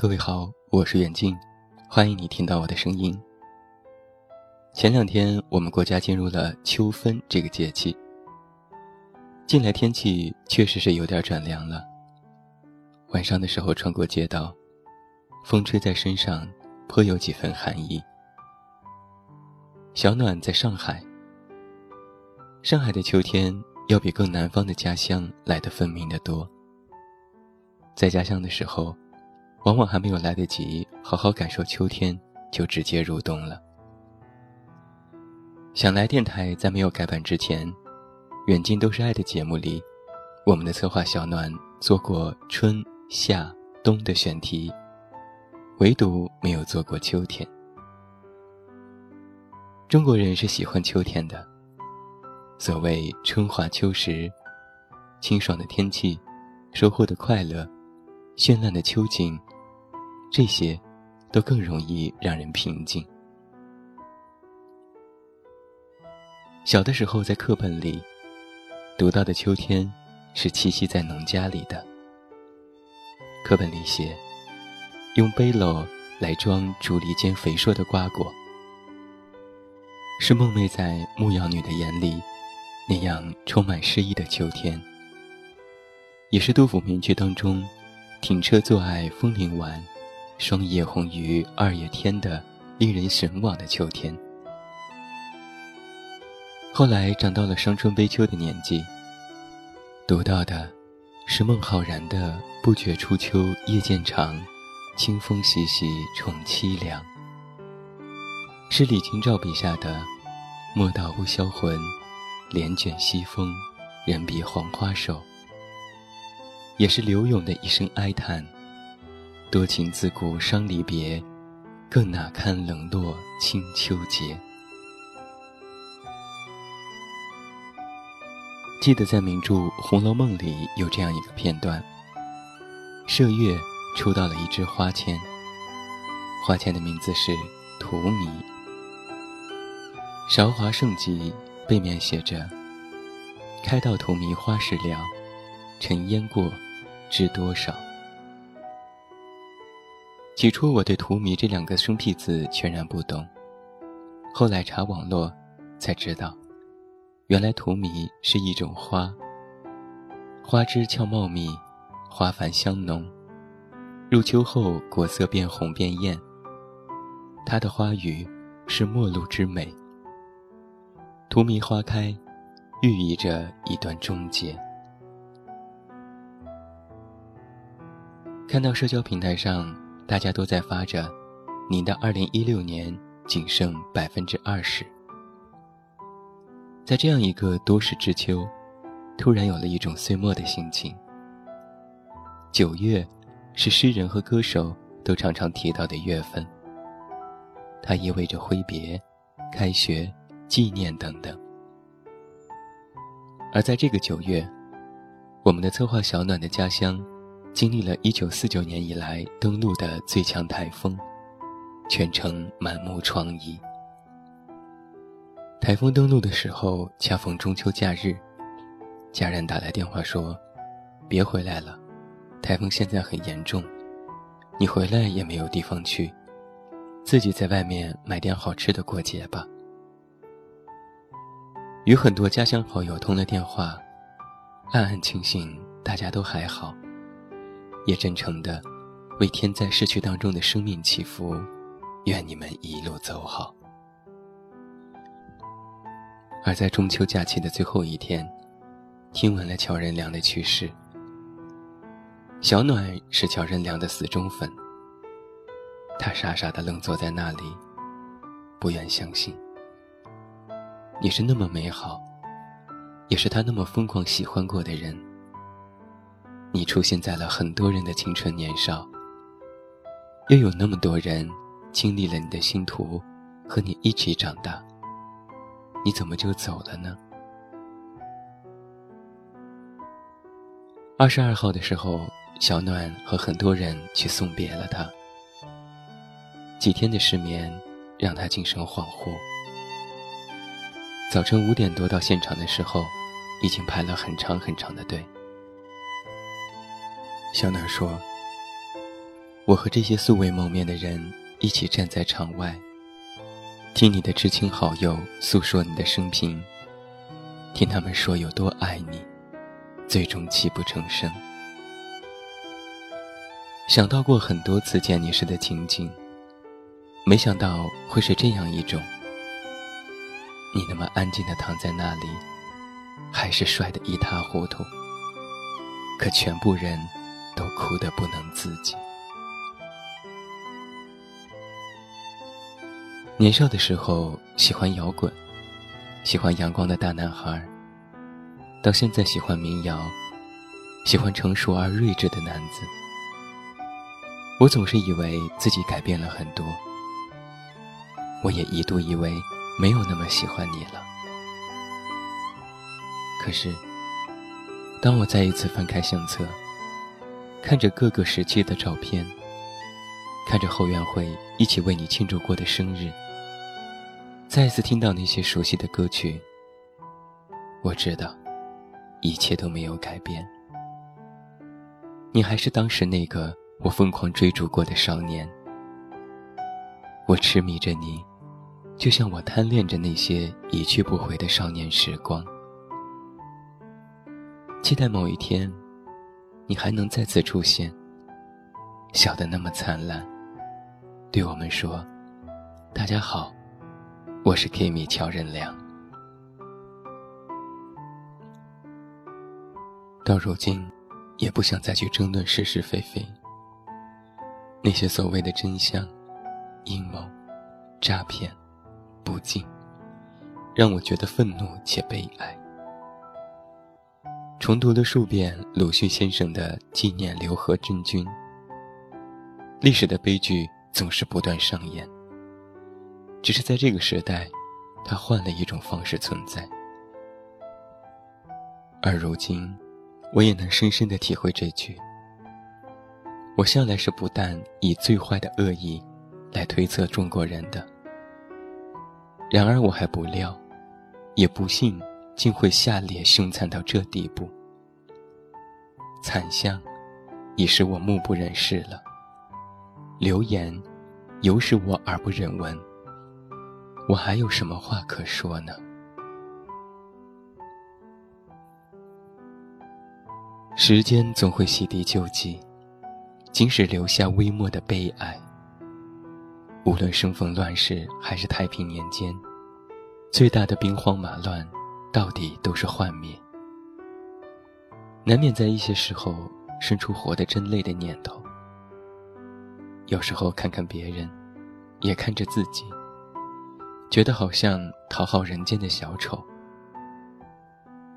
各位好，我是远近，欢迎你听到我的声音。前两天我们国家进入了秋分这个节气，近来天气确实是有点转凉了。晚上的时候穿过街道，风吹在身上，颇有几分寒意。小暖在上海，上海的秋天要比更南方的家乡来得分明的多。在家乡的时候，往往还没有来得及好好感受秋天，就直接入冬了。想来电台在没有改版之前，《远近都是爱》的节目里，我们的策划小暖做过春夏冬的选题，唯独没有做过秋天。中国人是喜欢秋天的，所谓春华秋实，清爽的天气，收获的快乐。绚烂的秋景，这些，都更容易让人平静。小的时候，在课本里读到的秋天，是栖息在农家里的。课本里写，用背篓来装竹篱间肥硕的瓜果，是梦寐在牧羊女的眼里那样充满诗意的秋天，也是杜甫名句当中。停车坐爱枫林晚，霜叶红于二月天的令人神往的秋天。后来长到了伤春悲秋的年纪，读到的是孟浩然的“不觉初秋夜渐长，清风习习宠凄凉”，是李清照笔下的“莫道不销魂，帘卷西风，人比黄花瘦”。也是柳永的一声哀叹：“多情自古伤离别，更哪堪冷落清秋节。”记得在名著《红楼梦》里有这样一个片段：麝月抽到了一支花签，花签的名字是“荼蘼”。韶华盛极，背面写着：“开到荼蘼花时了，尘烟过。”知多少？起初我对“荼蘼”这两个生僻字全然不懂，后来查网络才知道，原来荼蘼是一种花，花枝俏茂密，花繁香浓，入秋后果色变红变艳。它的花语是陌路之美，荼蘼花开，寓意着一段终结。看到社交平台上，大家都在发着“您的2016年仅剩百分之二十”。在这样一个多事之秋，突然有了一种岁末的心情。九月，是诗人和歌手都常常提到的月份。它意味着挥别、开学、纪念等等。而在这个九月，我们的策划小暖的家乡。经历了一九四九年以来登陆的最强台风，全程满目疮痍。台风登陆的时候恰逢中秋假日，家人打来电话说：“别回来了，台风现在很严重，你回来也没有地方去，自己在外面买点好吃的过节吧。”与很多家乡好友通了电话，暗暗庆幸大家都还好。也真诚的为天在逝去当中的生命祈福，愿你们一路走好。而在中秋假期的最后一天，听闻了乔任梁的去世。小暖是乔任梁的死忠粉，他傻傻的愣坐在那里，不愿相信。你是那么美好，也是他那么疯狂喜欢过的人。你出现在了很多人的青春年少，又有那么多人经历了你的星途，和你一起长大。你怎么就走了呢？二十二号的时候，小暖和很多人去送别了他。几天的失眠让他精神恍惚。早晨五点多到现场的时候，已经排了很长很长的队。小暖说：“我和这些素未谋面的人一起站在场外，听你的至亲好友诉说你的生平，听他们说有多爱你，最终泣不成声。想到过很多次见你时的情景，没想到会是这样一种：你那么安静的躺在那里，还是帅得一塌糊涂，可全部人都哭得不能自己。年少的时候喜欢摇滚，喜欢阳光的大男孩。到现在喜欢民谣，喜欢成熟而睿智的男子。我总是以为自己改变了很多，我也一度以为没有那么喜欢你了。可是，当我再一次翻开相册，看着各个时期的照片，看着后援会一起为你庆祝过的生日。再次听到那些熟悉的歌曲，我知道，一切都没有改变。你还是当时那个我疯狂追逐过的少年。我痴迷着你，就像我贪恋着那些一去不回的少年时光。期待某一天，你还能再次出现，笑得那么灿烂，对我们说：“大家好。”我是 Kimi 乔任梁。到如今，也不想再去争论是是非非。那些所谓的真相、阴谋、诈骗、不敬，让我觉得愤怒且悲哀。重读了数遍鲁迅先生的《纪念刘和珍君》，历史的悲剧总是不断上演。只是在这个时代，他换了一种方式存在。而如今，我也能深深的体会这句：我向来是不但以最坏的恶意来推测中国人的，然而我还不料，也不信，竟会下劣凶残到这地步。惨相，已使我目不忍视了；流言，犹使我耳不忍闻。我还有什么话可说呢？时间总会洗涤旧迹，即使留下微末的悲哀。无论生逢乱世还是太平年间，最大的兵荒马乱，到底都是幻灭。难免在一些时候生出活得真累的念头。有时候看看别人，也看着自己。觉得好像讨好人间的小丑，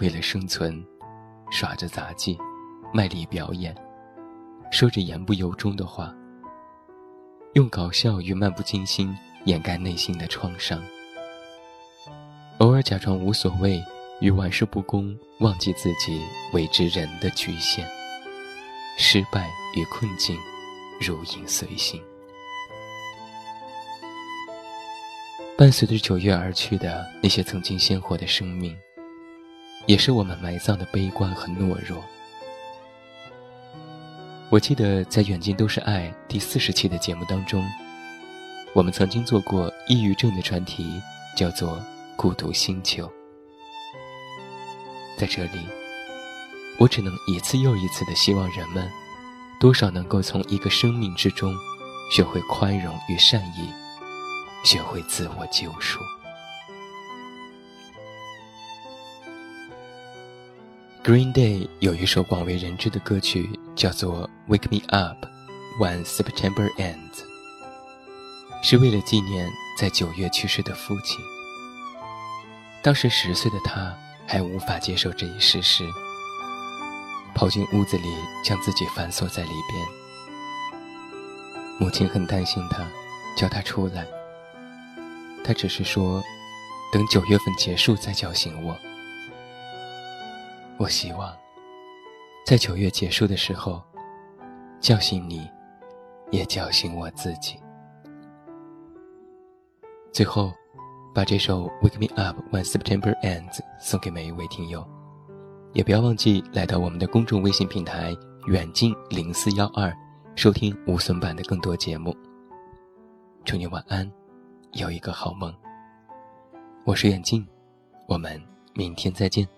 为了生存，耍着杂技，卖力表演，说着言不由衷的话，用搞笑与漫不经心掩盖内心的创伤，偶尔假装无所谓与玩世不恭，忘记自己为之人的局限，失败与困境如影随形。伴随着九月而去的那些曾经鲜活的生命，也是我们埋葬的悲观和懦弱。我记得在《远近都是爱》第四十期的节目当中，我们曾经做过抑郁症的专题，叫做《孤独星球》。在这里，我只能一次又一次的希望人们，多少能够从一个生命之中，学会宽容与善意。学会自我救赎。Green Day 有一首广为人知的歌曲，叫做《Wake Me Up When September Ends》，是为了纪念在九月去世的父亲。当时十岁的他还无法接受这一事实，跑进屋子里将自己反锁在里边。母亲很担心他，叫他出来。他只是说，等九月份结束再叫醒我。我希望，在九月结束的时候，叫醒你，也叫醒我自己。最后，把这首《Wake Me Up When September Ends》送给每一位听友，也不要忘记来到我们的公众微信平台“远近零四幺二”，收听无损版的更多节目。祝你晚安，有一个好梦。我是远近，我们明天再见。